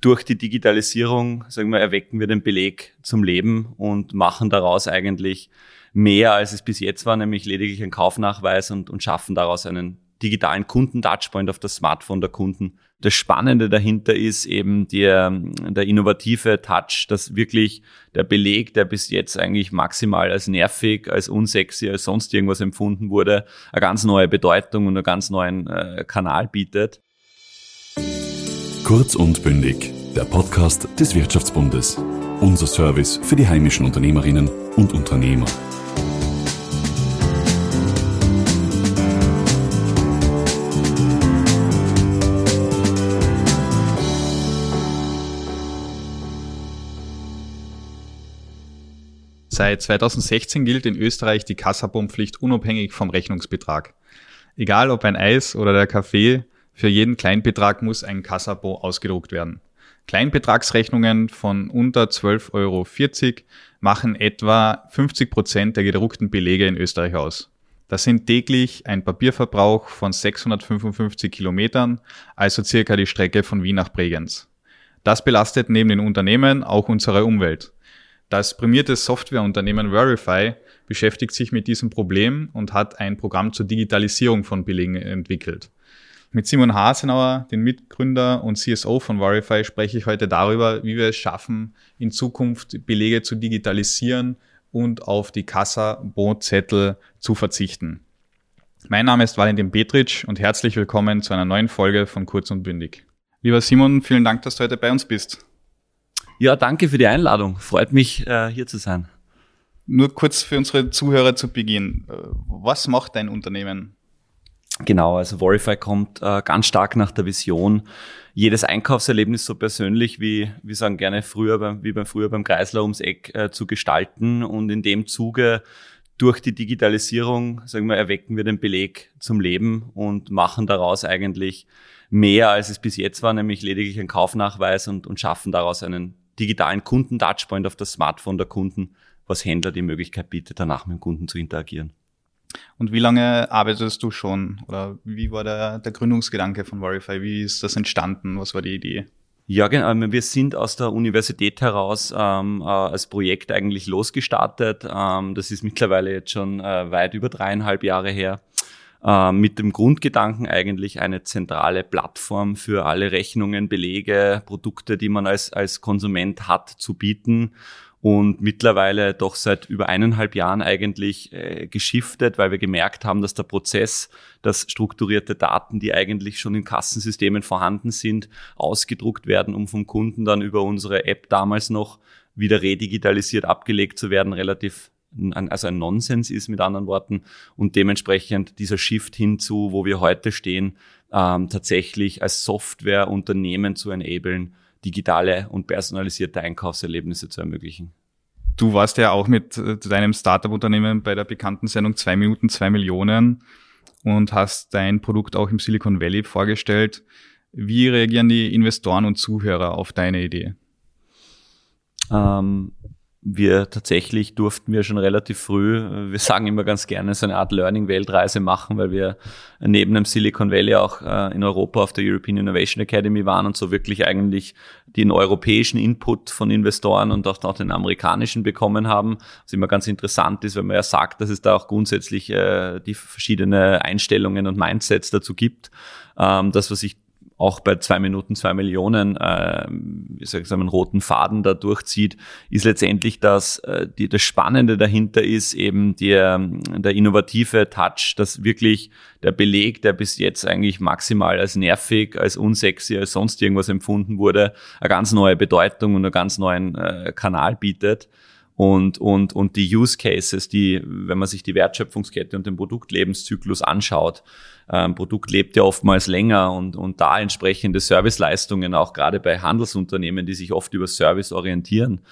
durch die Digitalisierung, sagen wir, erwecken wir den Beleg zum Leben und machen daraus eigentlich mehr, als es bis jetzt war, nämlich lediglich einen Kaufnachweis und, und schaffen daraus einen digitalen Kunden-Touchpoint auf das Smartphone der Kunden. Das Spannende dahinter ist eben der, der innovative Touch, dass wirklich der Beleg, der bis jetzt eigentlich maximal als nervig, als unsexy, als sonst irgendwas empfunden wurde, eine ganz neue Bedeutung und einen ganz neuen äh, Kanal bietet. Kurz und bündig, der Podcast des Wirtschaftsbundes. Unser Service für die heimischen Unternehmerinnen und Unternehmer. Seit 2016 gilt in Österreich die Kassabonpflicht unabhängig vom Rechnungsbetrag. Egal ob ein Eis oder der Kaffee, für jeden Kleinbetrag muss ein Kassabo ausgedruckt werden. Kleinbetragsrechnungen von unter 12,40 Euro machen etwa 50 Prozent der gedruckten Belege in Österreich aus. Das sind täglich ein Papierverbrauch von 655 Kilometern, also circa die Strecke von Wien nach Bregenz. Das belastet neben den Unternehmen auch unsere Umwelt. Das prämierte Softwareunternehmen Verify beschäftigt sich mit diesem Problem und hat ein Programm zur Digitalisierung von Belegen entwickelt. Mit Simon Hasenauer, den Mitgründer und CSO von Verify, spreche ich heute darüber, wie wir es schaffen, in Zukunft Belege zu digitalisieren und auf die Kassa-Bonzettel zu verzichten. Mein Name ist Valentin Petritsch und herzlich willkommen zu einer neuen Folge von Kurz und Bündig. Lieber Simon, vielen Dank, dass du heute bei uns bist. Ja, danke für die Einladung. Freut mich, äh, hier zu sein. Nur kurz für unsere Zuhörer zu Beginn. Äh, was macht dein Unternehmen? Genau, also Verify kommt äh, ganz stark nach der Vision, jedes Einkaufserlebnis so persönlich wie, wir sagen gerne früher beim, wie beim früher beim Kreisler ums Eck äh, zu gestalten und in dem Zuge durch die Digitalisierung, sagen wir, erwecken wir den Beleg zum Leben und machen daraus eigentlich mehr, als es bis jetzt war, nämlich lediglich einen Kaufnachweis und, und schaffen daraus einen digitalen Kunden-Touchpoint auf das Smartphone der Kunden, was Händler die Möglichkeit bietet, danach mit dem Kunden zu interagieren. Und wie lange arbeitest du schon? Oder wie war der, der Gründungsgedanke von Verify? Wie ist das entstanden? Was war die Idee? Ja, genau. Wir sind aus der Universität heraus ähm, äh, als Projekt eigentlich losgestartet. Ähm, das ist mittlerweile jetzt schon äh, weit über dreieinhalb Jahre her. Äh, mit dem Grundgedanken eigentlich eine zentrale Plattform für alle Rechnungen, Belege, Produkte, die man als, als Konsument hat, zu bieten und mittlerweile doch seit über eineinhalb Jahren eigentlich äh, geschiftet, weil wir gemerkt haben, dass der Prozess, dass strukturierte Daten, die eigentlich schon in Kassensystemen vorhanden sind, ausgedruckt werden, um vom Kunden dann über unsere App damals noch wieder redigitalisiert abgelegt zu werden, relativ also ein Nonsens ist mit anderen Worten. Und dementsprechend dieser Shift hinzu, wo wir heute stehen, ähm, tatsächlich als Softwareunternehmen zu enablen, digitale und personalisierte Einkaufserlebnisse zu ermöglichen. Du warst ja auch mit äh, deinem Startup-Unternehmen bei der bekannten Sendung zwei Minuten, zwei Millionen und hast dein Produkt auch im Silicon Valley vorgestellt. Wie reagieren die Investoren und Zuhörer auf deine Idee? Ähm, wir tatsächlich durften wir schon relativ früh, wir sagen immer ganz gerne, so eine Art Learning-Weltreise machen, weil wir neben dem Silicon Valley auch äh, in Europa auf der European Innovation Academy waren und so wirklich eigentlich den europäischen Input von Investoren und auch den amerikanischen bekommen haben. Was immer ganz interessant ist, weil man ja sagt, dass es da auch grundsätzlich äh, die verschiedene Einstellungen und Mindsets dazu gibt. Ähm, das, was ich auch bei zwei Minuten zwei Millionen, äh, ich sagen, einen roten Faden da durchzieht, ist letztendlich, dass äh, die, das Spannende dahinter ist eben der, der innovative Touch, dass wirklich der Beleg, der bis jetzt eigentlich maximal als nervig, als unsexy, als sonst irgendwas empfunden wurde, eine ganz neue Bedeutung und einen ganz neuen äh, Kanal bietet und, und, und die Use Cases, die, wenn man sich die Wertschöpfungskette und den Produktlebenszyklus anschaut, ähm, Produkt lebt ja oftmals länger und, und da entsprechende Serviceleistungen, auch gerade bei Handelsunternehmen, die sich oft über Service orientieren,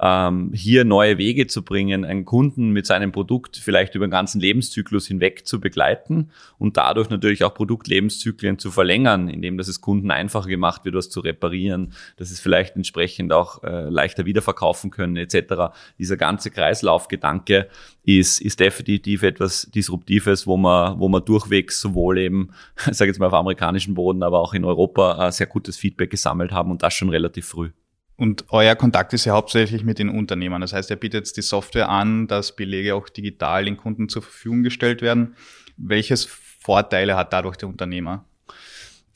ähm, hier neue Wege zu bringen, einen Kunden mit seinem Produkt vielleicht über den ganzen Lebenszyklus hinweg zu begleiten und dadurch natürlich auch Produktlebenszyklen zu verlängern, indem dass es Kunden einfacher gemacht wird, was zu reparieren, dass es vielleicht entsprechend auch äh, leichter wiederverkaufen können etc. Dieser ganze Kreislaufgedanke ist, ist definitiv etwas Disruptives, wo man, wo man durchwegs sowohl eben, ich sage jetzt mal auf amerikanischem Boden, aber auch in Europa äh, sehr gutes Feedback gesammelt haben und das schon relativ früh. Und euer Kontakt ist ja hauptsächlich mit den Unternehmern. Das heißt, ihr bietet jetzt die Software an, dass Belege auch digital den Kunden zur Verfügung gestellt werden. Welches Vorteile hat dadurch der Unternehmer?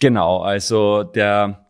Genau, also der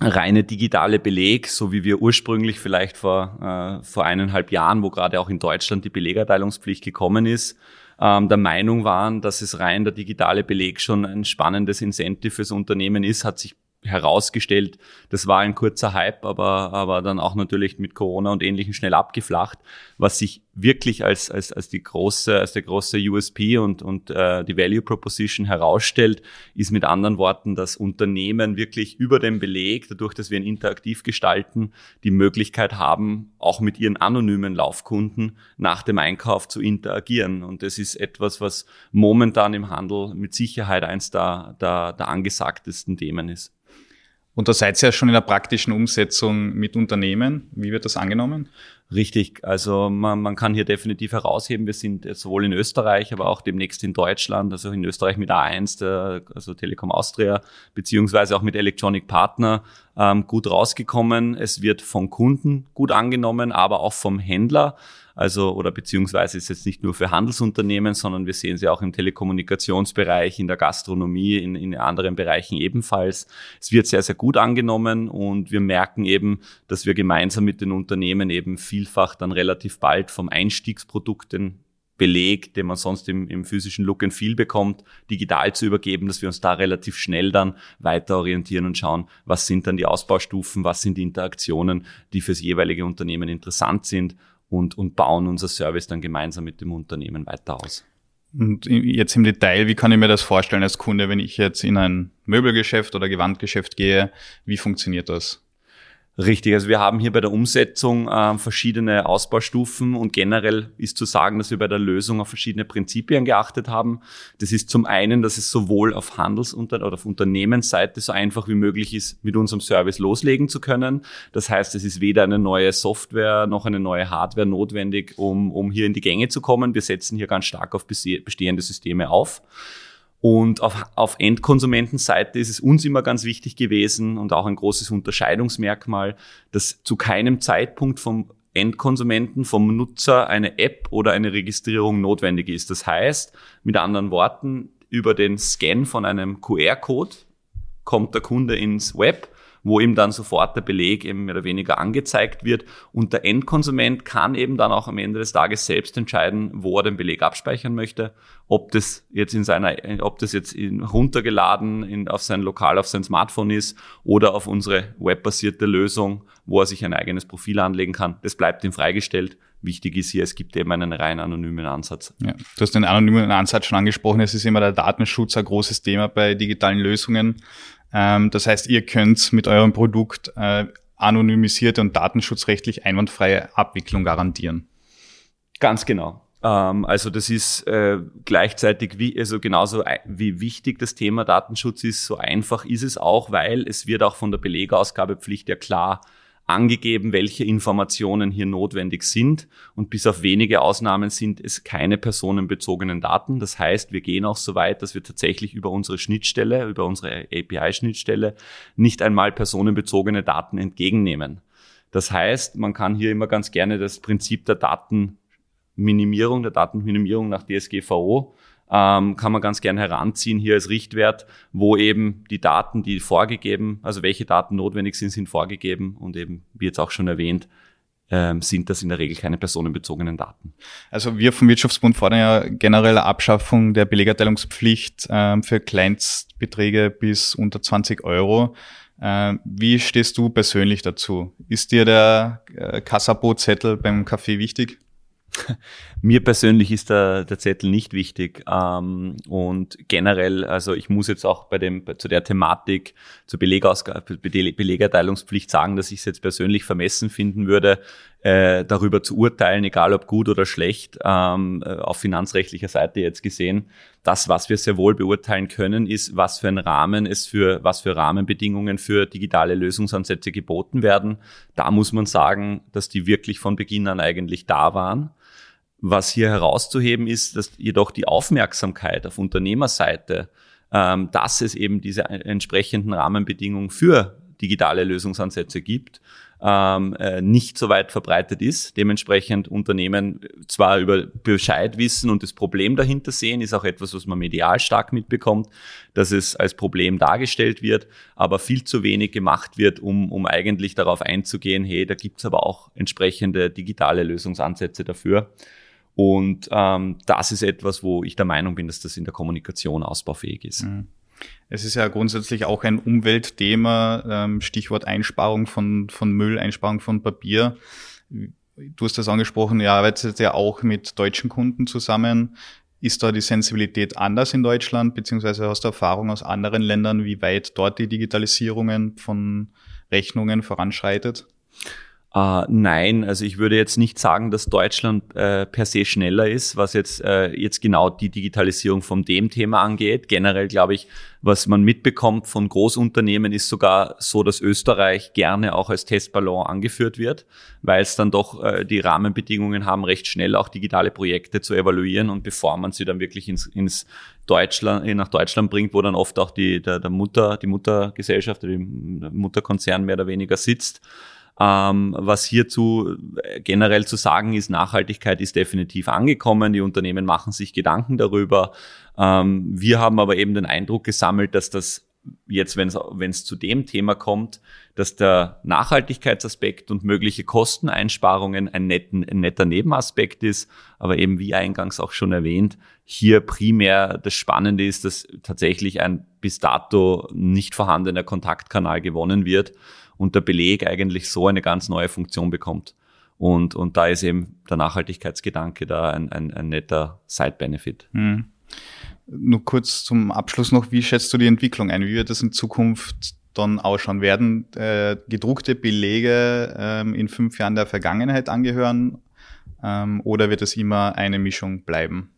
reine digitale Beleg, so wie wir ursprünglich vielleicht vor, äh, vor eineinhalb Jahren, wo gerade auch in Deutschland die Belegerteilungspflicht gekommen ist, ähm, der Meinung waren, dass es rein der digitale Beleg schon ein spannendes Incentive fürs Unternehmen ist, hat sich herausgestellt, das war ein kurzer Hype, aber, aber dann auch natürlich mit Corona und Ähnlichem schnell abgeflacht. Was sich wirklich als, als, als, die große, als der große USP und, und äh, die Value Proposition herausstellt, ist mit anderen Worten, dass Unternehmen wirklich über den Beleg, dadurch, dass wir ihn interaktiv gestalten, die Möglichkeit haben, auch mit ihren anonymen Laufkunden nach dem Einkauf zu interagieren. Und das ist etwas, was momentan im Handel mit Sicherheit eins der, der, der angesagtesten Themen ist. Und da seid ihr ja schon in der praktischen Umsetzung mit Unternehmen. Wie wird das angenommen? Richtig, also man, man kann hier definitiv herausheben, wir sind sowohl in Österreich, aber auch demnächst in Deutschland, also in Österreich mit A1, der, also Telekom Austria, beziehungsweise auch mit Electronic Partner ähm, gut rausgekommen. Es wird von Kunden gut angenommen, aber auch vom Händler. Also, oder beziehungsweise ist jetzt nicht nur für Handelsunternehmen, sondern wir sehen sie auch im Telekommunikationsbereich, in der Gastronomie, in, in anderen Bereichen ebenfalls. Es wird sehr, sehr gut angenommen und wir merken eben, dass wir gemeinsam mit den Unternehmen eben vielfach dann relativ bald vom Einstiegsprodukt den Beleg, den man sonst im, im physischen Look and Feel bekommt, digital zu übergeben, dass wir uns da relativ schnell dann weiter orientieren und schauen, was sind dann die Ausbaustufen, was sind die Interaktionen, die fürs jeweilige Unternehmen interessant sind und, und bauen unser Service dann gemeinsam mit dem Unternehmen weiter aus. Und jetzt im Detail, wie kann ich mir das vorstellen als Kunde, wenn ich jetzt in ein Möbelgeschäft oder Gewandgeschäft gehe? Wie funktioniert das? Richtig, also wir haben hier bei der Umsetzung äh, verschiedene Ausbaustufen und generell ist zu sagen, dass wir bei der Lösung auf verschiedene Prinzipien geachtet haben. Das ist zum einen, dass es sowohl auf Handels- oder auf Unternehmensseite so einfach wie möglich ist, mit unserem Service loslegen zu können. Das heißt, es ist weder eine neue Software noch eine neue Hardware notwendig, um, um hier in die Gänge zu kommen. Wir setzen hier ganz stark auf bestehende Systeme auf. Und auf, auf Endkonsumentenseite ist es uns immer ganz wichtig gewesen und auch ein großes Unterscheidungsmerkmal, dass zu keinem Zeitpunkt vom Endkonsumenten, vom Nutzer eine App oder eine Registrierung notwendig ist. Das heißt, mit anderen Worten, über den Scan von einem QR-Code kommt der Kunde ins Web wo ihm dann sofort der Beleg eben mehr oder weniger angezeigt wird. Und der Endkonsument kann eben dann auch am Ende des Tages selbst entscheiden, wo er den Beleg abspeichern möchte. Ob das jetzt in seiner, ob das jetzt in, runtergeladen in, auf sein Lokal, auf sein Smartphone ist oder auf unsere webbasierte Lösung, wo er sich ein eigenes Profil anlegen kann. Das bleibt ihm freigestellt. Wichtig ist hier, es gibt eben einen rein anonymen Ansatz. Ja, du hast den anonymen Ansatz schon angesprochen. Es ist immer der Datenschutz ein großes Thema bei digitalen Lösungen. Ähm, das heißt, ihr könnt mit eurem Produkt äh, anonymisierte und datenschutzrechtlich einwandfreie Abwicklung garantieren. Ganz genau. Ähm, also das ist äh, gleichzeitig wie, also genauso wie wichtig das Thema Datenschutz ist, so einfach ist es auch, weil es wird auch von der Belegausgabepflicht ja klar angegeben, welche Informationen hier notwendig sind. Und bis auf wenige Ausnahmen sind es keine personenbezogenen Daten. Das heißt, wir gehen auch so weit, dass wir tatsächlich über unsere Schnittstelle, über unsere API-Schnittstelle nicht einmal personenbezogene Daten entgegennehmen. Das heißt, man kann hier immer ganz gerne das Prinzip der Datenminimierung, der Datenminimierung nach DSGVO ähm, kann man ganz gerne heranziehen hier als Richtwert, wo eben die Daten, die vorgegeben, also welche Daten notwendig sind, sind vorgegeben und eben, wie jetzt auch schon erwähnt, ähm, sind das in der Regel keine personenbezogenen Daten. Also wir vom Wirtschaftsbund fordern ja generelle Abschaffung der Belegerteilungspflicht ähm, für Kleinstbeträge bis unter 20 Euro. Ähm, wie stehst du persönlich dazu? Ist dir der äh, Kassabootzettel beim Kaffee wichtig? Mir persönlich ist der, der Zettel nicht wichtig. Ähm, und generell, also ich muss jetzt auch bei dem, zu der Thematik, zur Belegausgabe, Belegerteilungspflicht sagen, dass ich es jetzt persönlich vermessen finden würde, äh, darüber zu urteilen, egal ob gut oder schlecht, ähm, äh, auf finanzrechtlicher Seite jetzt gesehen. Das, was wir sehr wohl beurteilen können, ist, was für ein Rahmen es für, was für Rahmenbedingungen für digitale Lösungsansätze geboten werden. Da muss man sagen, dass die wirklich von Beginn an eigentlich da waren. Was hier herauszuheben ist, dass jedoch die Aufmerksamkeit auf Unternehmerseite, ähm, dass es eben diese entsprechenden Rahmenbedingungen für digitale Lösungsansätze gibt, ähm, äh, nicht so weit verbreitet ist. Dementsprechend Unternehmen zwar über Bescheid wissen und das Problem dahinter sehen, ist auch etwas, was man medial stark mitbekommt, dass es als Problem dargestellt wird, aber viel zu wenig gemacht wird, um, um eigentlich darauf einzugehen, hey, da gibt's aber auch entsprechende digitale Lösungsansätze dafür. Und ähm, das ist etwas, wo ich der Meinung bin, dass das in der Kommunikation ausbaufähig ist. Mhm. Es ist ja grundsätzlich auch ein Umweltthema, ähm, Stichwort Einsparung von, von Müll, Einsparung von Papier. Du hast das angesprochen, ihr arbeitet ja auch mit deutschen Kunden zusammen. Ist da die Sensibilität anders in Deutschland, beziehungsweise hast du Erfahrung aus anderen Ländern, wie weit dort die Digitalisierung von Rechnungen voranschreitet? Uh, nein, also ich würde jetzt nicht sagen, dass Deutschland äh, per se schneller ist, was jetzt, äh, jetzt genau die Digitalisierung von dem Thema angeht. Generell glaube ich, was man mitbekommt von Großunternehmen ist sogar so, dass Österreich gerne auch als Testballon angeführt wird, weil es dann doch äh, die Rahmenbedingungen haben, recht schnell auch digitale Projekte zu evaluieren und bevor man sie dann wirklich ins, ins Deutschland, nach Deutschland bringt, wo dann oft auch die, der, der Mutter, die Muttergesellschaft oder der Mutterkonzern mehr oder weniger sitzt. Ähm, was hierzu äh, generell zu sagen ist, Nachhaltigkeit ist definitiv angekommen. Die Unternehmen machen sich Gedanken darüber. Ähm, wir haben aber eben den Eindruck gesammelt, dass das jetzt, wenn es zu dem Thema kommt, dass der Nachhaltigkeitsaspekt und mögliche Kosteneinsparungen ein, netten, ein netter Nebenaspekt ist, aber eben wie eingangs auch schon erwähnt, hier primär das Spannende ist, dass tatsächlich ein bis dato nicht vorhandener Kontaktkanal gewonnen wird und der Beleg eigentlich so eine ganz neue Funktion bekommt. Und, und da ist eben der Nachhaltigkeitsgedanke da ein, ein, ein netter Side-Benefit. Mhm. Nur kurz zum Abschluss noch, wie schätzt du die Entwicklung ein? Wie wird das in Zukunft dann ausschauen? Werden äh, gedruckte Belege ähm, in fünf Jahren der Vergangenheit angehören ähm, oder wird es immer eine Mischung bleiben?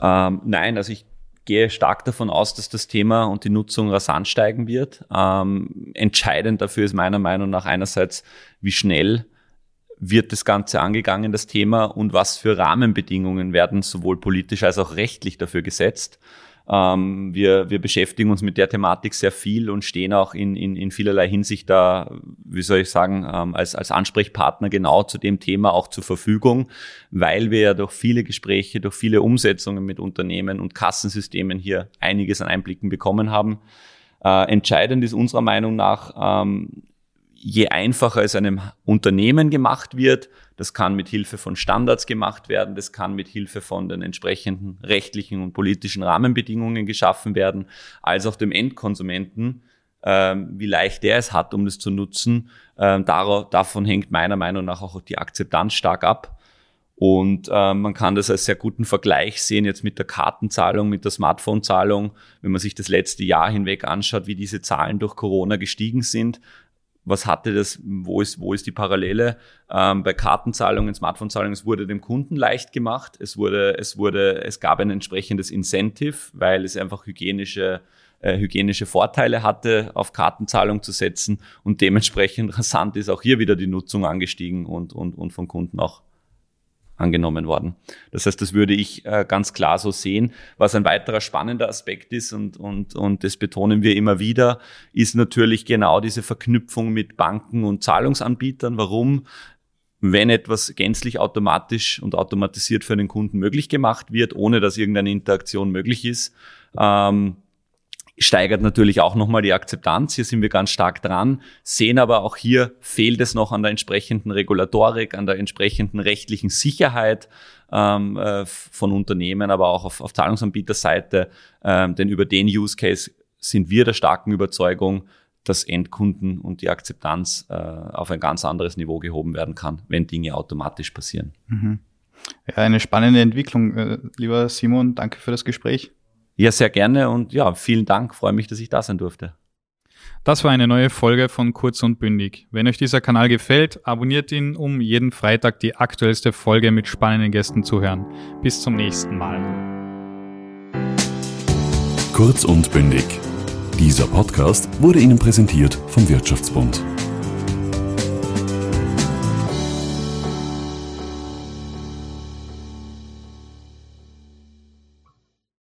Ähm, nein, also ich gehe stark davon aus, dass das Thema und die Nutzung rasant steigen wird. Ähm, entscheidend dafür ist meiner Meinung nach einerseits, wie schnell wird das Ganze angegangen, das Thema, und was für Rahmenbedingungen werden sowohl politisch als auch rechtlich dafür gesetzt. Ähm, wir, wir beschäftigen uns mit der Thematik sehr viel und stehen auch in, in, in vielerlei Hinsicht da, wie soll ich sagen, ähm, als, als Ansprechpartner genau zu dem Thema auch zur Verfügung, weil wir ja durch viele Gespräche, durch viele Umsetzungen mit Unternehmen und Kassensystemen hier einiges an Einblicken bekommen haben. Äh, entscheidend ist unserer Meinung nach, ähm, je einfacher es einem Unternehmen gemacht wird, das kann mit Hilfe von Standards gemacht werden, das kann mit Hilfe von den entsprechenden rechtlichen und politischen Rahmenbedingungen geschaffen werden, als auch dem Endkonsumenten, ähm, wie leicht der es hat, um das zu nutzen. Ähm, darauf, davon hängt meiner Meinung nach auch die Akzeptanz stark ab. Und äh, man kann das als sehr guten Vergleich sehen jetzt mit der Kartenzahlung, mit der Smartphone-Zahlung. Wenn man sich das letzte Jahr hinweg anschaut, wie diese Zahlen durch Corona gestiegen sind, was hatte das, wo ist, wo ist die Parallele? Ähm, bei Kartenzahlungen, Smartphone-Zahlungen, es wurde dem Kunden leicht gemacht, es wurde, es wurde, es gab ein entsprechendes Incentive, weil es einfach hygienische, äh, hygienische Vorteile hatte, auf Kartenzahlung zu setzen und dementsprechend rasant ist auch hier wieder die Nutzung angestiegen und, und, und von Kunden auch angenommen worden. Das heißt, das würde ich äh, ganz klar so sehen. Was ein weiterer spannender Aspekt ist und, und, und das betonen wir immer wieder, ist natürlich genau diese Verknüpfung mit Banken und Zahlungsanbietern. Warum? Wenn etwas gänzlich automatisch und automatisiert für den Kunden möglich gemacht wird, ohne dass irgendeine Interaktion möglich ist, ähm, steigert natürlich auch nochmal die Akzeptanz. Hier sind wir ganz stark dran, sehen aber auch hier fehlt es noch an der entsprechenden Regulatorik, an der entsprechenden rechtlichen Sicherheit ähm, äh, von Unternehmen, aber auch auf, auf Zahlungsanbieterseite. Ähm, denn über den Use Case sind wir der starken Überzeugung, dass Endkunden und die Akzeptanz äh, auf ein ganz anderes Niveau gehoben werden kann, wenn Dinge automatisch passieren. Mhm. Ja, eine spannende Entwicklung, äh, lieber Simon. Danke für das Gespräch. Ja, sehr gerne und ja, vielen Dank. Freue mich, dass ich da sein durfte. Das war eine neue Folge von Kurz und Bündig. Wenn euch dieser Kanal gefällt, abonniert ihn, um jeden Freitag die aktuellste Folge mit spannenden Gästen zu hören. Bis zum nächsten Mal. Kurz und Bündig. Dieser Podcast wurde Ihnen präsentiert vom Wirtschaftsbund.